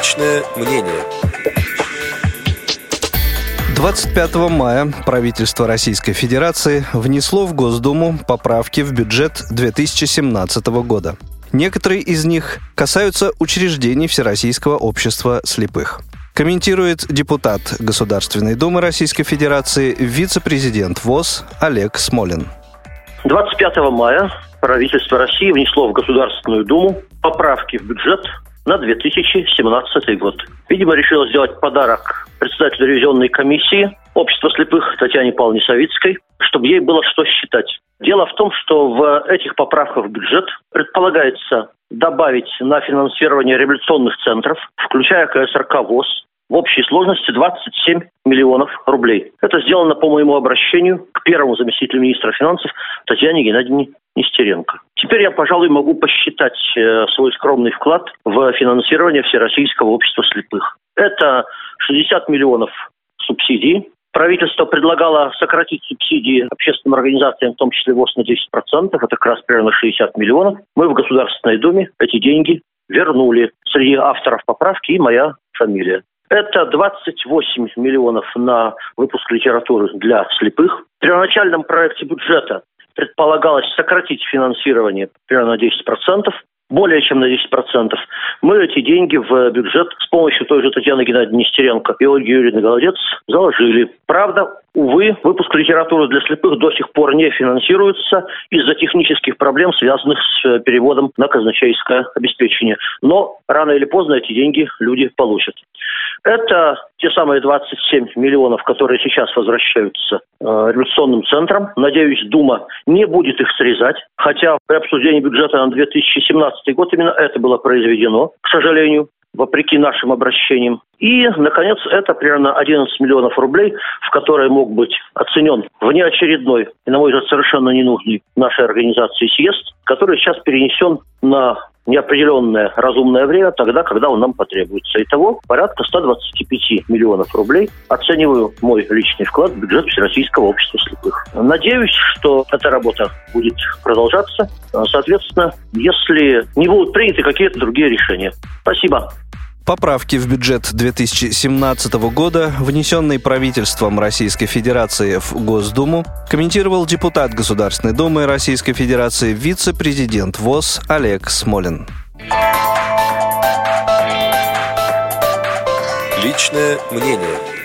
Личное мнение. 25 мая правительство Российской Федерации внесло в Госдуму поправки в бюджет 2017 года. Некоторые из них касаются учреждений Всероссийского общества слепых. Комментирует депутат Государственной Думы Российской Федерации, вице-президент ВОЗ Олег Смолин. 25 мая правительство России внесло в Государственную Думу поправки в бюджет на 2017 год. Видимо, решила сделать подарок председателю ревизионной комиссии Общества слепых Татьяне Павловне Савицкой, чтобы ей было что считать. Дело в том, что в этих поправках в бюджет предполагается добавить на финансирование революционных центров, включая КСРК ВОЗ, в общей сложности 27 миллионов рублей. Это сделано по моему обращению к первому заместителю министра финансов Татьяне Геннадьевне Нестеренко. Теперь я, пожалуй, могу посчитать э, свой скромный вклад в финансирование Всероссийского общества слепых. Это 60 миллионов субсидий. Правительство предлагало сократить субсидии общественным организациям, в том числе ВОЗ, на 10%. Это как раз примерно 60 миллионов. Мы в Государственной Думе эти деньги вернули. Среди авторов поправки и моя фамилия. Это 28 миллионов на выпуск литературы для слепых. В первоначальном проекте бюджета предполагалось сократить финансирование примерно на 10% более чем на 10%. Мы эти деньги в бюджет с помощью той же Татьяны Геннадьевны Нестеренко и Ольги Юрьевны Голодец заложили. Правда, увы, выпуск литературы для слепых до сих пор не финансируется из-за технических проблем, связанных с э, переводом на казначейское обеспечение. Но рано или поздно эти деньги люди получат. Это те самые 27 миллионов, которые сейчас возвращаются э, революционным центрам. Надеюсь, Дума не будет их срезать, хотя при обсуждении бюджета на 2017 год именно это было произведено, к сожалению вопреки нашим обращениям. И, наконец, это примерно 11 миллионов рублей, в которые мог быть оценен внеочередной и, на мой взгляд, совершенно ненужный нашей организации съезд, который сейчас перенесен на неопределенное разумное время, тогда, когда он нам потребуется. Итого порядка 125 миллионов рублей оцениваю мой личный вклад в бюджет Всероссийского общества слепых. Надеюсь, что эта работа будет продолжаться. Соответственно, если не будут приняты какие-то другие решения. Спасибо. Поправки в бюджет 2017 года, внесенные правительством Российской Федерации в Госдуму, комментировал депутат Государственной Думы Российской Федерации, вице-президент ВОЗ Олег Смолин. Личное мнение.